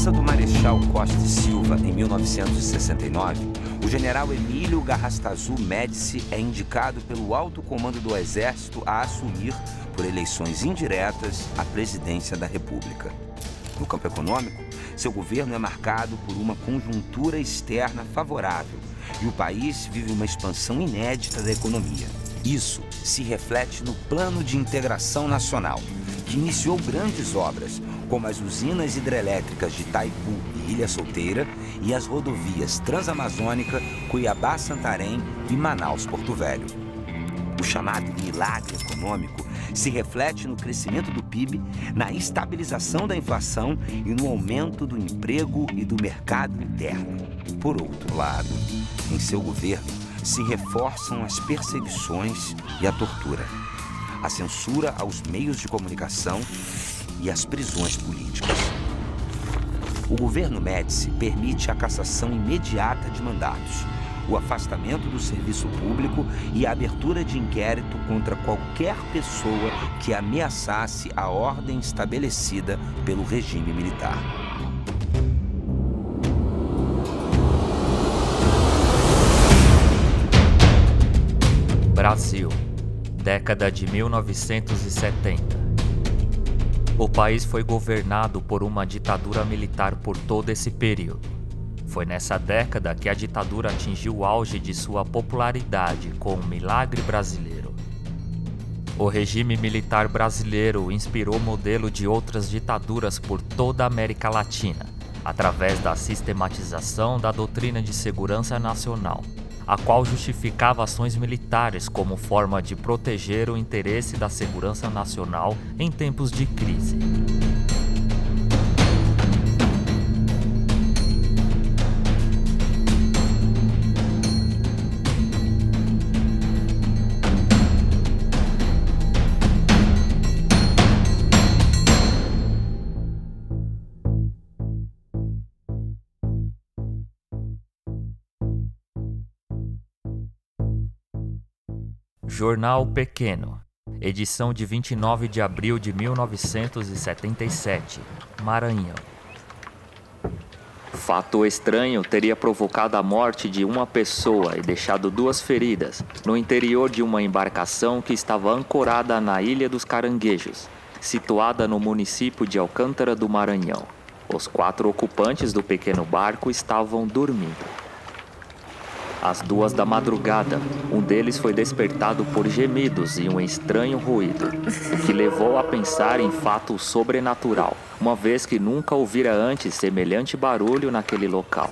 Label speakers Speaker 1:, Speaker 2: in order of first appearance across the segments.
Speaker 1: dispensa do Marechal Costa e Silva em 1969, o general Emílio Garrastazu Médici é indicado pelo alto comando do Exército a assumir, por eleições indiretas, a presidência da República. No campo econômico, seu governo é marcado por uma conjuntura externa favorável e o país vive uma expansão inédita da economia. Isso se reflete no Plano de Integração Nacional, que iniciou grandes obras, como as usinas hidrelétricas de Taipu e Ilha Solteira e as rodovias Transamazônica, Cuiabá-Santarém e Manaus-Porto Velho. O chamado milagre econômico se reflete no crescimento do PIB, na estabilização da inflação e no aumento do emprego e do mercado interno. Por outro lado, em seu governo, se reforçam as perseguições e a tortura, a censura aos meios de comunicação e as prisões políticas. O governo Médici permite a cassação imediata de mandatos, o afastamento do serviço público e a abertura de inquérito contra qualquer pessoa que ameaçasse a ordem estabelecida pelo regime militar.
Speaker 2: Brasil, década de 1970. O país foi governado por uma ditadura militar por todo esse período. Foi nessa década que a ditadura atingiu o auge de sua popularidade com o Milagre Brasileiro. O regime militar brasileiro inspirou o modelo de outras ditaduras por toda a América Latina, através da sistematização da doutrina de segurança nacional, a qual justificava ações militares como forma de proteger o interesse da segurança nacional em tempos de crise. Jornal Pequeno, edição de 29 de abril de 1977, Maranhão. Fato estranho teria provocado a morte de uma pessoa e deixado duas feridas no interior de uma embarcação que estava ancorada na Ilha dos Caranguejos, situada no município de Alcântara do Maranhão. Os quatro ocupantes do pequeno barco estavam dormindo. Às duas da madrugada, um deles foi despertado por gemidos e um estranho ruído, o que levou a pensar em fato sobrenatural, uma vez que nunca ouvira antes semelhante barulho naquele local.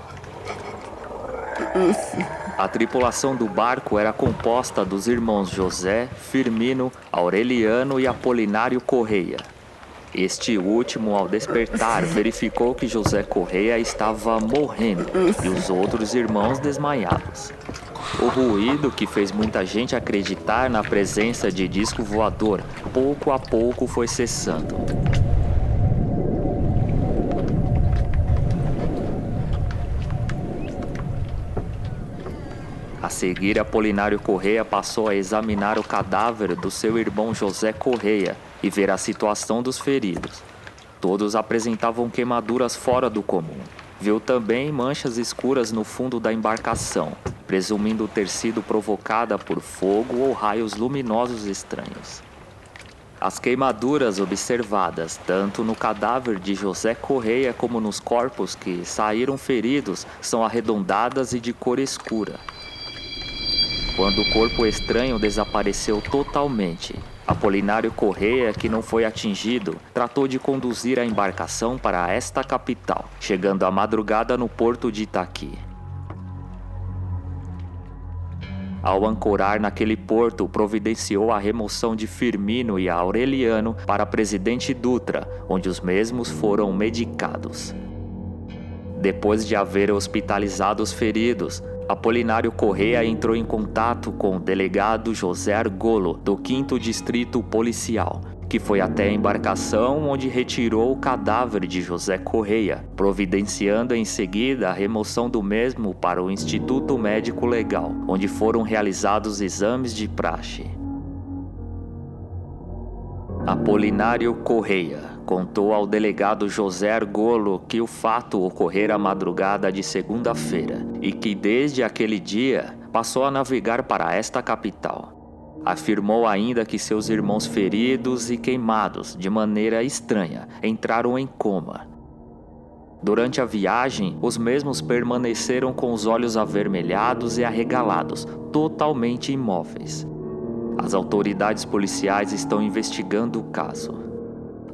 Speaker 2: A tripulação do barco era composta dos irmãos José, Firmino, Aureliano e Apolinário Correia, este último, ao despertar, verificou que José Correia estava morrendo e os outros irmãos desmaiados. O ruído que fez muita gente acreditar na presença de disco voador pouco a pouco foi cessando. A seguir, Apolinário Correia passou a examinar o cadáver do seu irmão José Correia e ver a situação dos feridos. Todos apresentavam queimaduras fora do comum. Viu também manchas escuras no fundo da embarcação, presumindo ter sido provocada por fogo ou raios luminosos estranhos. As queimaduras observadas tanto no cadáver de José Correia como nos corpos que saíram feridos são arredondadas e de cor escura. Quando o corpo estranho desapareceu totalmente, Apolinário Correia, que não foi atingido, tratou de conduzir a embarcação para esta capital, chegando à madrugada no porto de Itaqui. Ao ancorar naquele porto, providenciou a remoção de Firmino e Aureliano para Presidente Dutra, onde os mesmos foram medicados. Depois de haver hospitalizado os feridos, Apolinário Correa entrou em contato com o delegado José Argolo, do 5 Distrito Policial, que foi até a embarcação onde retirou o cadáver de José Correia, providenciando em seguida a remoção do mesmo para o Instituto Médico Legal, onde foram realizados exames de praxe. Apolinário Correia contou ao delegado José Argolo que o fato ocorrera à madrugada de segunda-feira e que desde aquele dia passou a navegar para esta capital. Afirmou ainda que seus irmãos feridos e queimados de maneira estranha entraram em coma. Durante a viagem, os mesmos permaneceram com os olhos avermelhados e arregalados, totalmente imóveis. As autoridades policiais estão investigando o caso.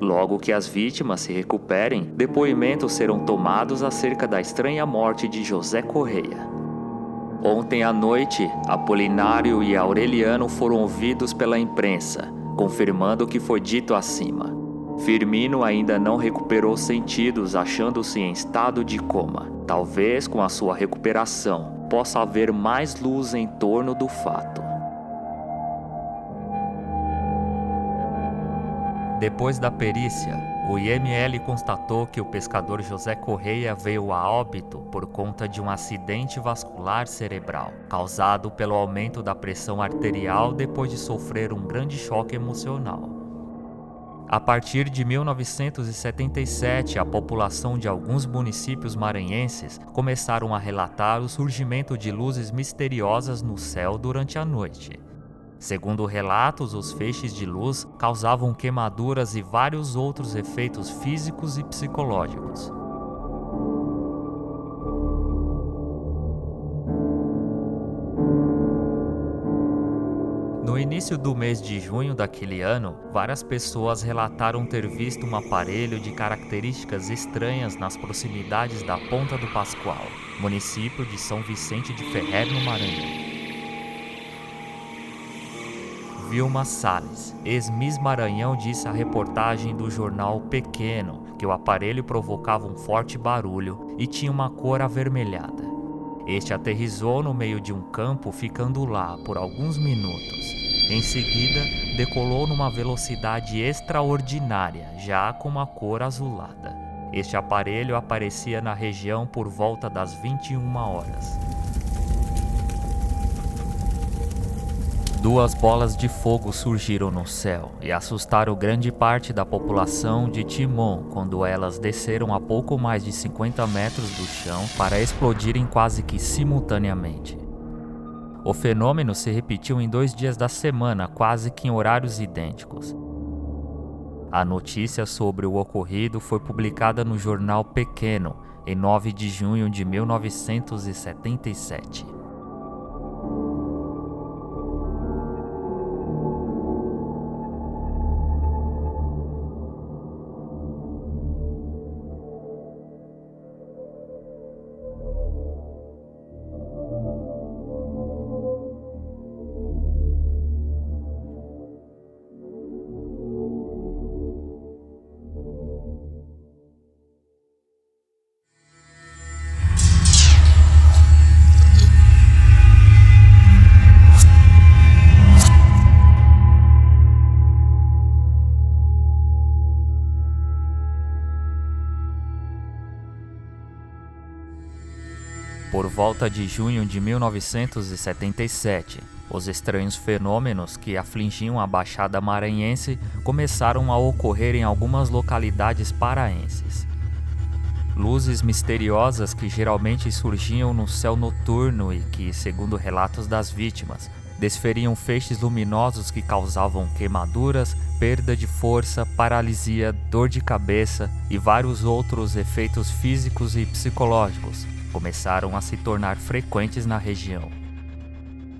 Speaker 2: Logo que as vítimas se recuperem, depoimentos serão tomados acerca da estranha morte de José Correia. Ontem à noite, Apolinário e Aureliano foram ouvidos pela imprensa, confirmando o que foi dito acima. Firmino ainda não recuperou sentidos, achando-se em estado de coma. Talvez com a sua recuperação possa haver mais luz em torno do fato. Depois da perícia, o IML constatou que o pescador José Correia veio a óbito por conta de um acidente vascular cerebral, causado pelo aumento da pressão arterial depois de sofrer um grande choque emocional. A partir de 1977, a população de alguns municípios maranhenses começaram a relatar o surgimento de luzes misteriosas no céu durante a noite. Segundo relatos, os feixes de luz causavam queimaduras e vários outros efeitos físicos e psicológicos. No início do mês de junho daquele ano, várias pessoas relataram ter visto um aparelho de características estranhas nas proximidades da Ponta do Pascoal, município de São Vicente de Ferrer, no Maranhão. Vilma Salles, ex-Miss Maranhão, disse à reportagem do jornal Pequeno que o aparelho provocava um forte barulho e tinha uma cor avermelhada. Este aterrizou no meio de um campo, ficando lá por alguns minutos. Em seguida, decolou numa velocidade extraordinária, já com uma cor azulada. Este aparelho aparecia na região por volta das 21 horas. Duas bolas de fogo surgiram no céu e assustaram grande parte da população de Timon quando elas desceram a pouco mais de 50 metros do chão para explodirem quase que simultaneamente. O fenômeno se repetiu em dois dias da semana, quase que em horários idênticos. A notícia sobre o ocorrido foi publicada no jornal Pequeno em 9 de junho de 1977. Por volta de junho de 1977, os estranhos fenômenos que afligiam a Baixada Maranhense começaram a ocorrer em algumas localidades paraenses. Luzes misteriosas que geralmente surgiam no céu noturno e que, segundo relatos das vítimas, desferiam feixes luminosos que causavam queimaduras, perda de força, paralisia, dor de cabeça e vários outros efeitos físicos e psicológicos começaram a se tornar frequentes na região.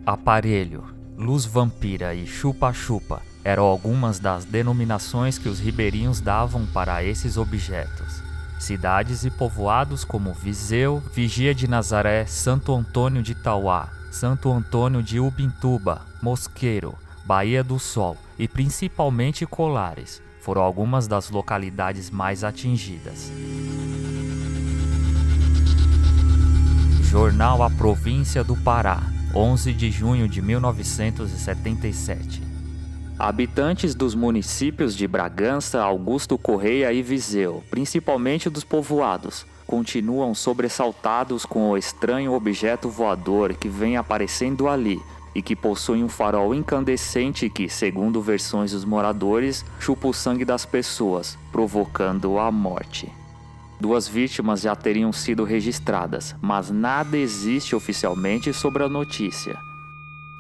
Speaker 2: Aparelho, luz vampira e chupa-chupa eram algumas das denominações que os ribeirinhos davam para esses objetos. Cidades e povoados como Viseu, Vigia de Nazaré, Santo Antônio de Tauá, Santo Antônio de Ubintuba, Mosqueiro, Baía do Sol e principalmente Colares foram algumas das localidades mais atingidas. Jornal A Província do Pará, 11 de junho de 1977. Habitantes dos municípios de Bragança, Augusto Correia e Viseu, principalmente dos povoados, continuam sobressaltados com o estranho objeto voador que vem aparecendo ali, e que possui um farol incandescente que, segundo versões dos moradores, chupa o sangue das pessoas, provocando a morte. Duas vítimas já teriam sido registradas, mas nada existe oficialmente sobre a notícia.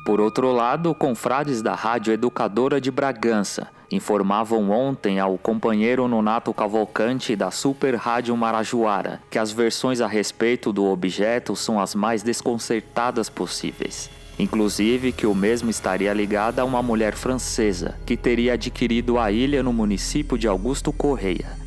Speaker 2: Por outro lado, confrades da Rádio Educadora de Bragança informavam ontem ao companheiro Nonato Cavalcante da Super Rádio Marajoara que as versões a respeito do objeto são as mais desconcertadas possíveis. Inclusive que o mesmo estaria ligado a uma mulher francesa que teria adquirido a ilha no município de Augusto Correia.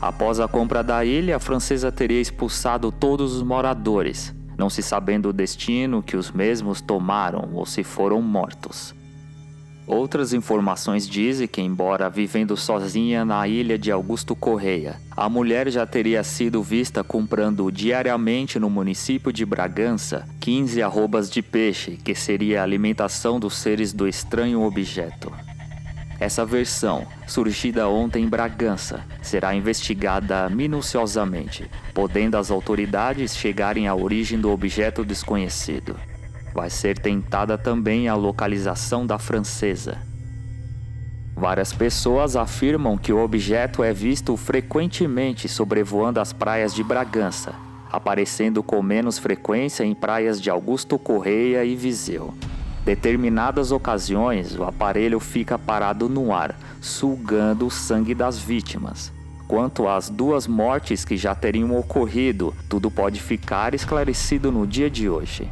Speaker 2: Após a compra da ilha, a francesa teria expulsado todos os moradores, não se sabendo o destino que os mesmos tomaram ou se foram mortos. Outras informações dizem que, embora vivendo sozinha na ilha de Augusto Correia, a mulher já teria sido vista comprando diariamente no município de Bragança 15 arrobas de peixe, que seria a alimentação dos seres do estranho objeto. Essa versão, surgida ontem em Bragança, será investigada minuciosamente, podendo as autoridades chegarem à origem do objeto desconhecido. Vai ser tentada também a localização da francesa. Várias pessoas afirmam que o objeto é visto frequentemente sobrevoando as praias de Bragança, aparecendo com menos frequência em praias de Augusto Correia e Viseu. Determinadas ocasiões, o aparelho fica parado no ar, sugando o sangue das vítimas. Quanto às duas mortes que já teriam ocorrido, tudo pode ficar esclarecido no dia de hoje.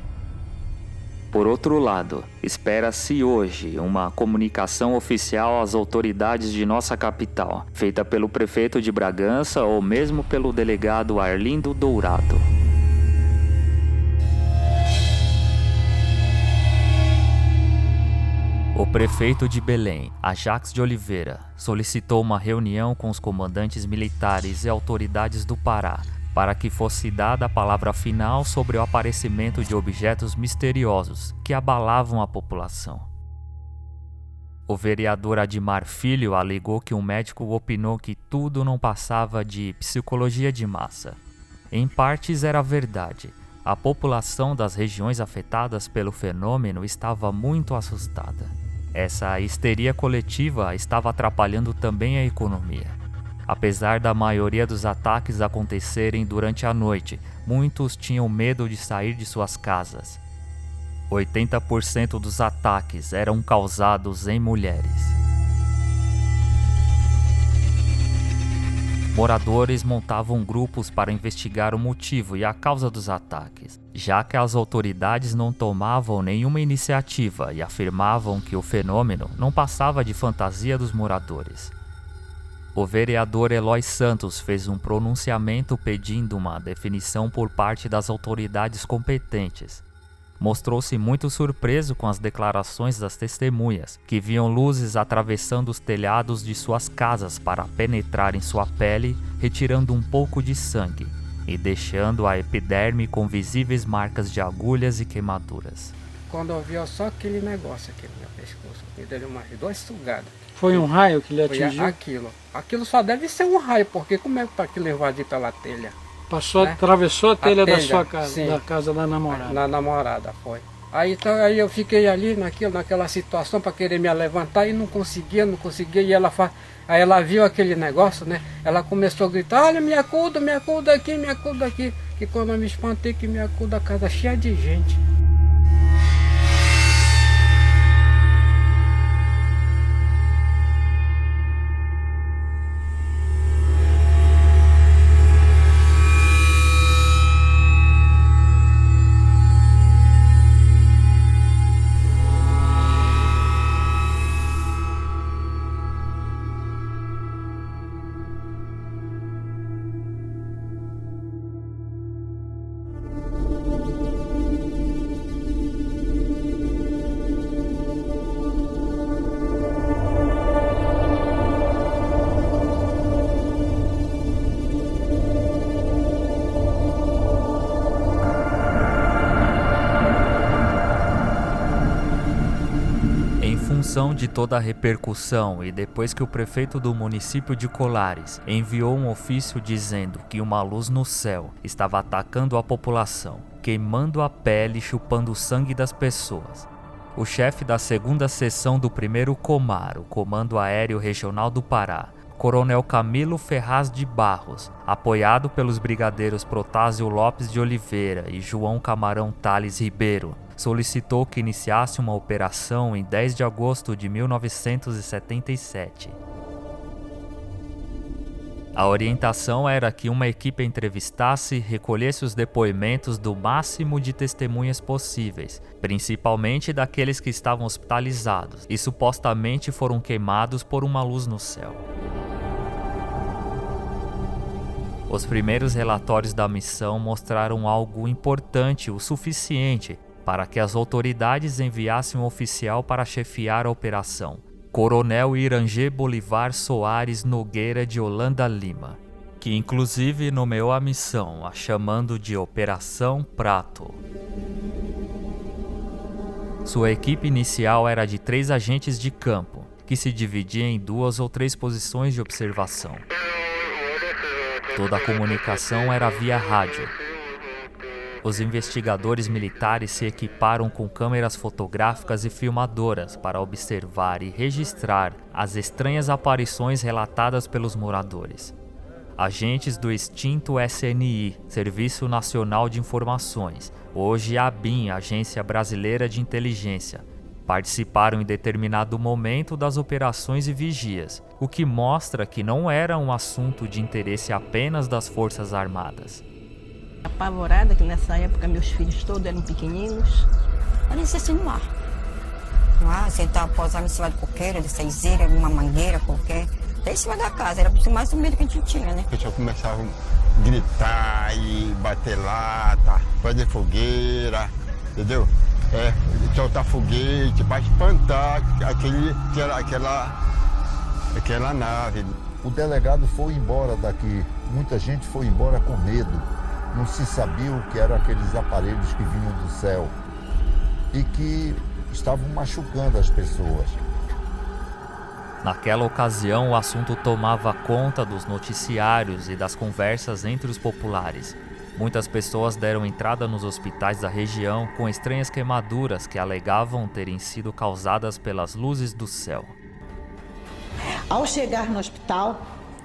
Speaker 2: Por outro lado, espera-se hoje uma comunicação oficial às autoridades de nossa capital, feita pelo prefeito de Bragança ou mesmo pelo delegado Arlindo Dourado. O prefeito de Belém, Ajax de Oliveira, solicitou uma reunião com os comandantes militares e autoridades do Pará para que fosse dada a palavra final sobre o aparecimento de objetos misteriosos que abalavam a população. O vereador Admar Filho alegou que um médico opinou que tudo não passava de psicologia de massa. Em partes era verdade. A população das regiões afetadas pelo fenômeno estava muito assustada. Essa histeria coletiva estava atrapalhando também a economia. Apesar da maioria dos ataques acontecerem durante a noite, muitos tinham medo de sair de suas casas. 80% dos ataques eram causados em mulheres. Moradores montavam grupos para investigar o motivo e a causa dos ataques, já que as autoridades não tomavam nenhuma iniciativa e afirmavam que o fenômeno não passava de fantasia dos moradores. O vereador Eloy Santos fez um pronunciamento pedindo uma definição por parte das autoridades competentes. Mostrou-se muito surpreso com as declarações das testemunhas, que viam luzes atravessando os telhados de suas casas para penetrar em sua pele, retirando um pouco de sangue e deixando a epiderme com visíveis marcas de agulhas e queimaduras.
Speaker 3: Quando eu vi só aquele negócio aqui no meu pescoço, me deu umas duas sugadas.
Speaker 4: Foi um raio que lhe atingiu?
Speaker 3: Foi aquilo. Aquilo só deve ser um raio, porque como é para que levou ali pela telha?
Speaker 4: Passou, né? atravessou a telha, a telha da sua casa, sim. da casa da namorada.
Speaker 3: Na namorada, foi. Aí, então, aí eu fiquei ali naquilo, naquela situação para querer me levantar e não conseguia, não conseguia. E ela fa... aí ela viu aquele negócio, né? Ela começou a gritar, olha, me acuda, me acuda aqui, me acuda aqui. E quando eu me espantei que me acuda a casa cheia de gente.
Speaker 2: De toda a repercussão e depois que o prefeito do município de Colares enviou um ofício dizendo que uma luz no céu estava atacando a população, queimando a pele e chupando o sangue das pessoas, o chefe da segunda seção do primeiro Comar, o Comando Aéreo Regional do Pará, Coronel Camilo Ferraz de Barros, apoiado pelos brigadeiros Protásio Lopes de Oliveira e João Camarão Tales Ribeiro, solicitou que iniciasse uma operação em 10 de agosto de 1977. A orientação era que uma equipe entrevistasse e recolhesse os depoimentos do máximo de testemunhas possíveis, principalmente daqueles que estavam hospitalizados e supostamente foram queimados por uma luz no céu. Os primeiros relatórios da missão mostraram algo importante o suficiente para que as autoridades enviassem um oficial para chefiar a operação, Coronel Irangê Bolivar Soares Nogueira de Holanda Lima, que inclusive nomeou a missão, a chamando de Operação Prato. Sua equipe inicial era de três agentes de campo, que se dividia em duas ou três posições de observação. Toda a comunicação era via rádio. Os investigadores militares se equiparam com câmeras fotográficas e filmadoras para observar e registrar as estranhas aparições relatadas pelos moradores. Agentes do extinto SNI, Serviço Nacional de Informações, hoje ABIN, Agência Brasileira de Inteligência, participaram em determinado momento das operações e vigias, o que mostra que não era um assunto de interesse apenas das Forças Armadas.
Speaker 5: Apavorada que nessa época meus filhos todos eram pequeninos.
Speaker 6: Olha isso assim no mar. Ah, sentar, posar em cima de coqueira, de seizeira, uma mangueira qualquer. Até em cima da casa, era mais o medo que a gente tinha, né?
Speaker 7: O pessoal começava a gritar e bater lata, fazer fogueira, entendeu? é, soltar foguete para espantar aquele, aquela, aquela, aquela nave.
Speaker 8: O delegado foi embora daqui, muita gente foi embora com medo. Não se sabia o que eram aqueles aparelhos que vinham do céu e que estavam machucando as pessoas.
Speaker 2: Naquela ocasião, o assunto tomava conta dos noticiários e das conversas entre os populares. Muitas pessoas deram entrada nos hospitais da região com estranhas queimaduras que alegavam terem sido causadas pelas luzes do céu.
Speaker 9: Ao chegar no hospital,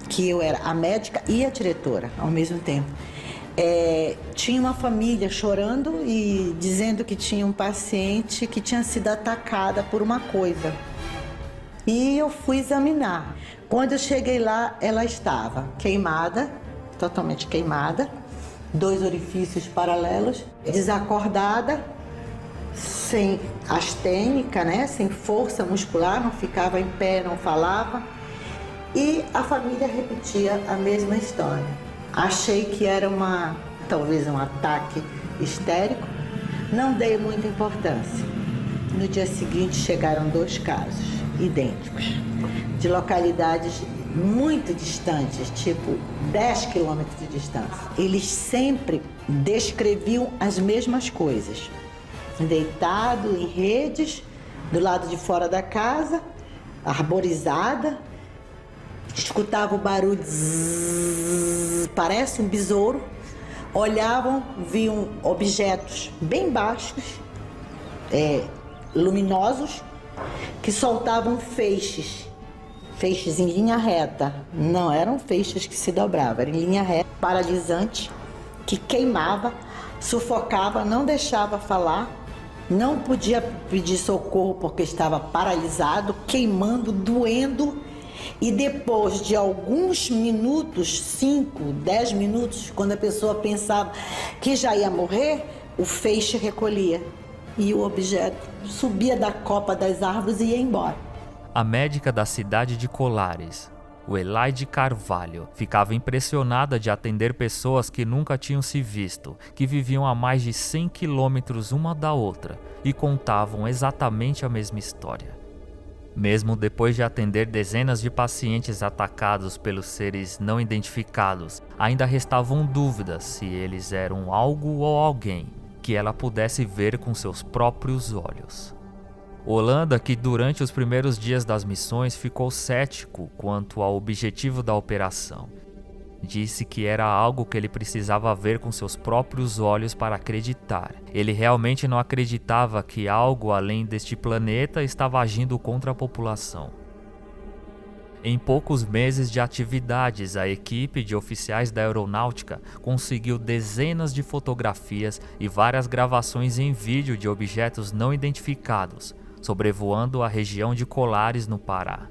Speaker 9: que eu era a médica e a diretora ao mesmo tempo, é, tinha uma família chorando e dizendo que tinha um paciente que tinha sido atacada por uma coisa. E eu fui examinar. Quando eu cheguei lá, ela estava queimada, totalmente queimada, dois orifícios paralelos, desacordada, sem astênica, né? sem força muscular, não ficava em pé, não falava. E a família repetia a mesma história. Achei que era uma, talvez um ataque histérico, não dei muita importância. No dia seguinte chegaram dois casos idênticos, de localidades muito distantes, tipo 10 quilômetros de distância. Eles sempre descreviam as mesmas coisas. Deitado em redes, do lado de fora da casa, arborizada, escutava o barulho, zzz, parece um besouro. Olhavam, viam objetos bem baixos, é, luminosos, que soltavam feixes feixes em linha reta. Não eram feixes que se dobravam, era em linha reta, paralisante, que queimava, sufocava, não deixava falar, não podia pedir socorro porque estava paralisado, queimando, doendo. E depois de alguns minutos, 5, 10 minutos, quando a pessoa pensava que já ia morrer, o feixe recolhia e o objeto subia da copa das árvores e ia embora.
Speaker 2: A médica da cidade de Colares, o Elaide Carvalho, ficava impressionada de atender pessoas que nunca tinham se visto, que viviam a mais de 100 quilômetros uma da outra e contavam exatamente a mesma história. Mesmo depois de atender dezenas de pacientes atacados pelos seres não identificados, ainda restavam dúvidas se eles eram algo ou alguém que ela pudesse ver com seus próprios olhos. Holanda, que durante os primeiros dias das missões ficou cético quanto ao objetivo da operação. Disse que era algo que ele precisava ver com seus próprios olhos para acreditar. Ele realmente não acreditava que algo além deste planeta estava agindo contra a população. Em poucos meses de atividades, a equipe de oficiais da aeronáutica conseguiu dezenas de fotografias e várias gravações em vídeo de objetos não identificados sobrevoando a região de Colares, no Pará.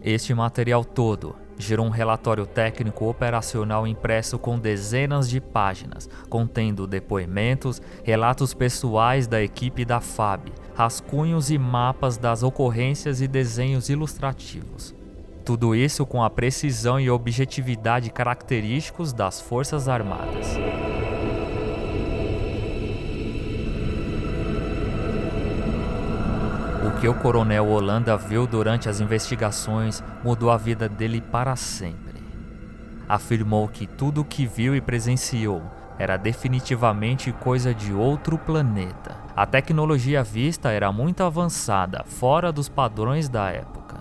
Speaker 2: Este material todo gerou um relatório técnico operacional impresso com dezenas de páginas, contendo depoimentos, relatos pessoais da equipe da FAB, rascunhos e mapas das ocorrências e desenhos ilustrativos. Tudo isso com a precisão e objetividade característicos das Forças Armadas. Que o coronel Holanda viu durante as investigações mudou a vida dele para sempre. Afirmou que tudo o que viu e presenciou era definitivamente coisa de outro planeta. A tecnologia vista era muito avançada, fora dos padrões da época.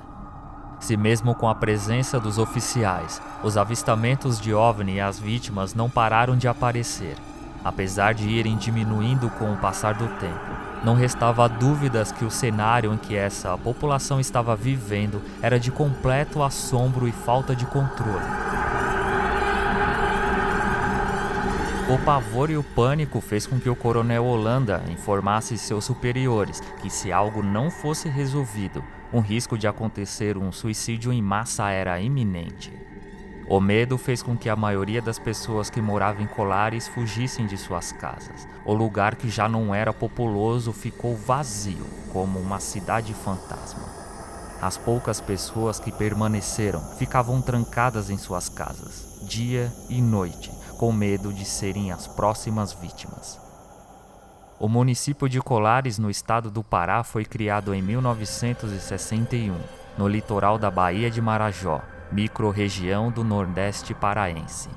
Speaker 2: Se mesmo com a presença dos oficiais, os avistamentos de OVNI e as vítimas não pararam de aparecer, apesar de irem diminuindo com o passar do tempo. Não restava dúvidas que o cenário em que essa população estava vivendo era de completo assombro e falta de controle. O pavor e o pânico fez com que o coronel Holanda informasse seus superiores que se algo não fosse resolvido, um risco de acontecer um suicídio em massa era iminente. O medo fez com que a maioria das pessoas que moravam em Colares fugissem de suas casas. O lugar que já não era populoso ficou vazio, como uma cidade fantasma. As poucas pessoas que permaneceram ficavam trancadas em suas casas, dia e noite, com medo de serem as próximas vítimas. O município de Colares, no estado do Pará, foi criado em 1961, no litoral da Baía de Marajó, microrregião do Nordeste paraense.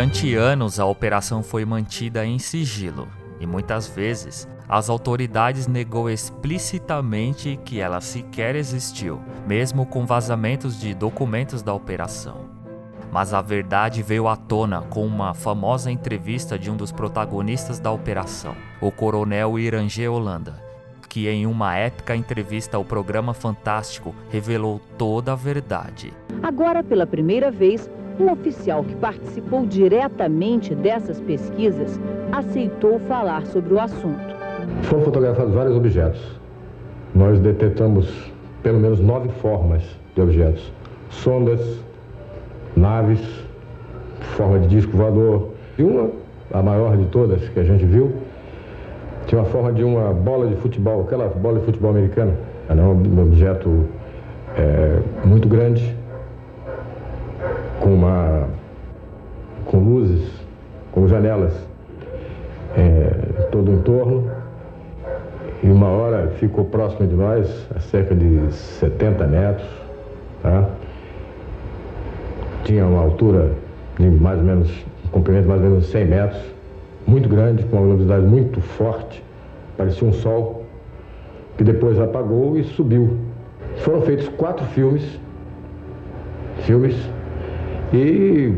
Speaker 2: Durante anos, a operação foi mantida em sigilo e muitas vezes as autoridades negou explicitamente que ela sequer existiu, mesmo com vazamentos de documentos da operação. Mas a verdade veio à tona com uma famosa entrevista de um dos protagonistas da operação, o coronel Irangê Holanda, que em uma épica entrevista ao programa Fantástico revelou toda a verdade.
Speaker 10: Agora, pela primeira vez, um oficial que participou diretamente dessas pesquisas aceitou falar sobre o assunto.
Speaker 11: Foram fotografados vários objetos. Nós detectamos pelo menos nove formas de objetos: sondas, naves, forma de disco voador. E uma, a maior de todas que a gente viu, tinha uma forma de uma bola de futebol, aquela bola de futebol americana. Era um objeto é, muito grande, com uma com luzes, com janelas é, todo o entorno. E uma hora ficou próximo de nós, a cerca de 70 metros. Tá? Tinha uma altura de mais ou menos, um comprimento de mais ou menos 100 metros, muito grande, com uma luminosidade muito forte, parecia um sol, que depois apagou e subiu. Foram feitos quatro filmes, filmes e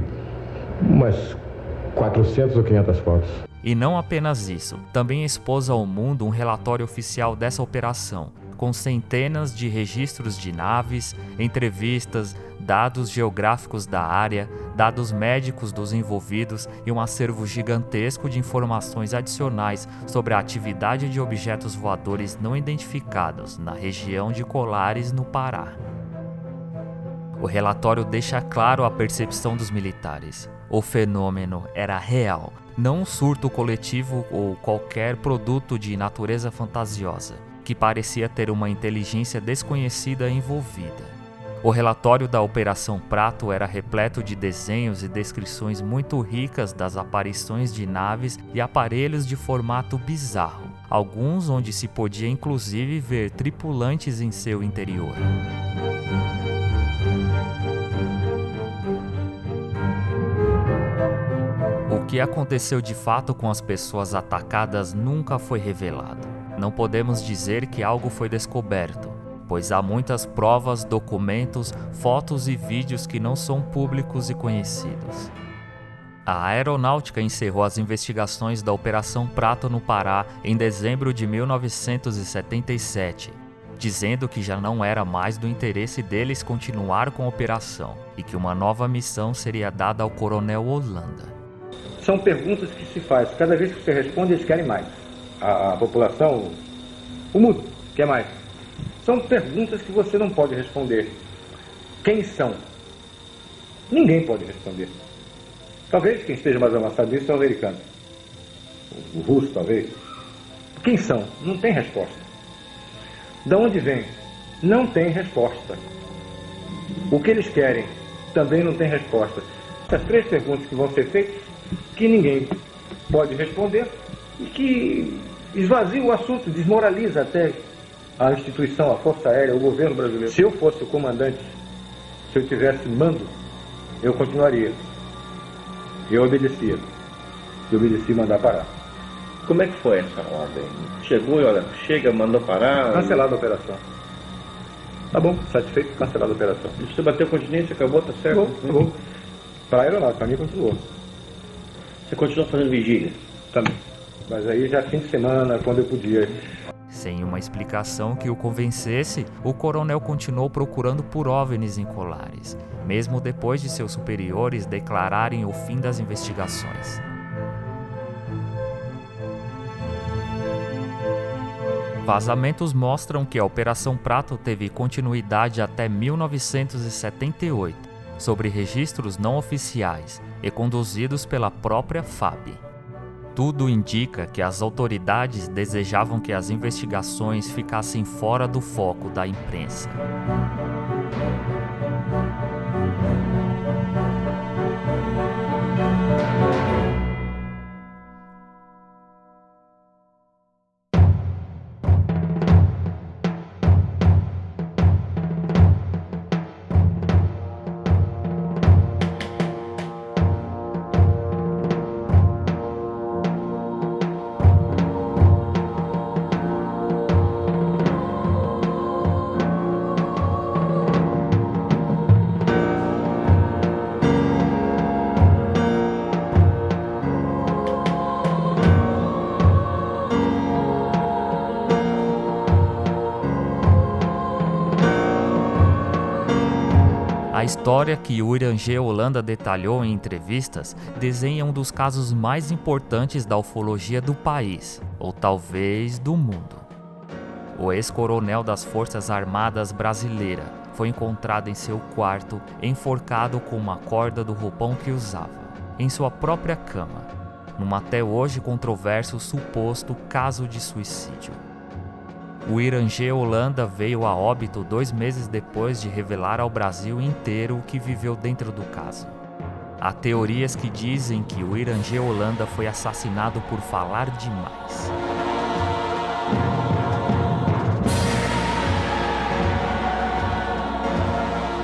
Speaker 11: umas 400 ou 500 fotos.
Speaker 2: E não apenas isso, também expôs ao mundo um relatório oficial dessa operação, com centenas de registros de naves, entrevistas, dados geográficos da área, dados médicos dos envolvidos e um acervo gigantesco de informações adicionais sobre a atividade de objetos voadores não identificados na região de Colares, no Pará. O relatório deixa claro a percepção dos militares. O fenômeno era real, não um surto coletivo ou qualquer produto de natureza fantasiosa. que parecia ter uma inteligência desconhecida envolvida. O relatório da Operação Prato era repleto de desenhos e descrições muito ricas das aparições de naves e aparelhos de formato bizarro, alguns onde se podia inclusive ver tripulantes em seu interior. Que aconteceu de fato com as pessoas atacadas nunca foi revelado. Não podemos dizer que algo foi descoberto, pois há muitas provas, documentos, fotos e vídeos que não são públicos e conhecidos. A aeronáutica encerrou as investigações da Operação Prato no Pará em dezembro de 1977, dizendo que já não era mais do interesse deles continuar com a operação e que uma nova missão seria dada ao Coronel Holanda.
Speaker 12: São perguntas que se faz. Cada vez que você responde, eles querem mais. A, a população, o mundo, quer mais. São perguntas que você não pode responder. Quem são? Ninguém pode responder. Talvez quem esteja mais avançado nisso é o americano. O russo, talvez. Quem são? Não tem resposta. De onde vem? Não tem resposta. O que eles querem? Também não tem resposta. Essas três perguntas que vão ser feitas, que ninguém pode responder e que esvazia o assunto, desmoraliza até a instituição, a Força Aérea, o governo brasileiro. Se eu fosse o comandante, se eu tivesse mando, eu continuaria. Eu obedecia. Eu obedeci mandar parar.
Speaker 13: Como é que foi essa ordem? Chegou e olha, chega, mandou parar?
Speaker 12: Cancelada a operação. Tá bom, satisfeito, cancelada a operação.
Speaker 13: Você bateu continência, acabou, tá certo?
Speaker 12: Tá bom, tá bom. Para a aeronáutica, para mim continuou.
Speaker 13: Você continuou fazendo vigília?
Speaker 12: Também. Mas aí já fim de semana, quando eu podia.
Speaker 2: Sem uma explicação que o convencesse, o coronel continuou procurando por OVNIs em Colares, mesmo depois de seus superiores declararem o fim das investigações. Vazamentos mostram que a Operação Prato teve continuidade até 1978, sobre registros não oficiais e conduzidos pela própria FAB. Tudo indica que as autoridades desejavam que as investigações ficassem fora do foco da imprensa. A história que G. Holanda detalhou em entrevistas desenha um dos casos mais importantes da ufologia do país, ou talvez do mundo. O ex-coronel das Forças Armadas brasileira foi encontrado em seu quarto, enforcado com uma corda do roupão que usava, em sua própria cama, num até hoje controverso suposto caso de suicídio. O Irangê Holanda veio a óbito dois meses depois de revelar ao Brasil inteiro o que viveu dentro do caso. Há teorias que dizem que o Irangê Holanda foi assassinado por falar demais.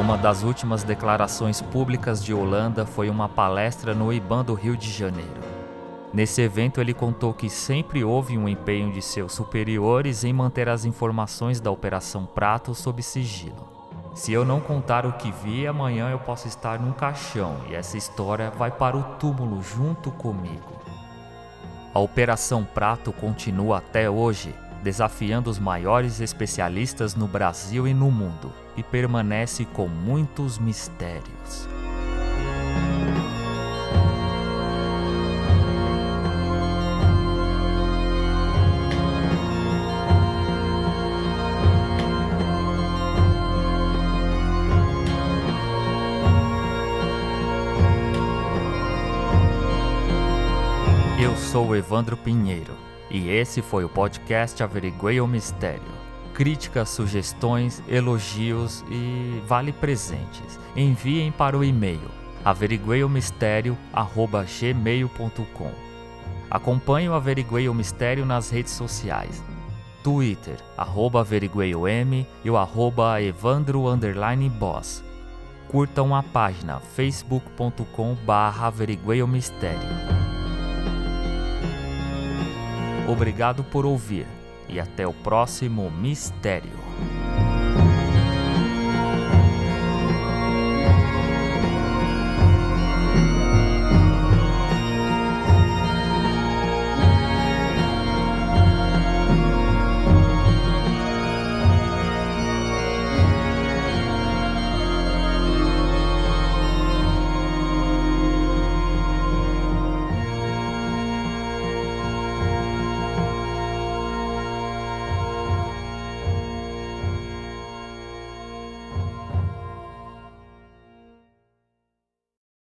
Speaker 2: Uma das últimas declarações públicas de Holanda foi uma palestra no IBAN do Rio de Janeiro. Nesse evento, ele contou que sempre houve um empenho de seus superiores em manter as informações da Operação Prato sob sigilo. Se eu não contar o que vi, amanhã eu posso estar num caixão e essa história vai para o túmulo junto comigo. A Operação Prato continua até hoje, desafiando os maiores especialistas no Brasil e no mundo, e permanece com muitos mistérios. Sou Evandro Pinheiro E esse foi o podcast Averiguei o Mistério. Críticas, sugestões, elogios e vale presentes. Enviem para o e-mail averigueiomistério@gmail.com. Acompanhe o Averiguei o Mistério nas redes sociais. Twitter, arroba averigueiom e o arroba evandro boss. Curtam a página facebook.com barra averigueiomistério. Obrigado por ouvir e até o próximo mistério.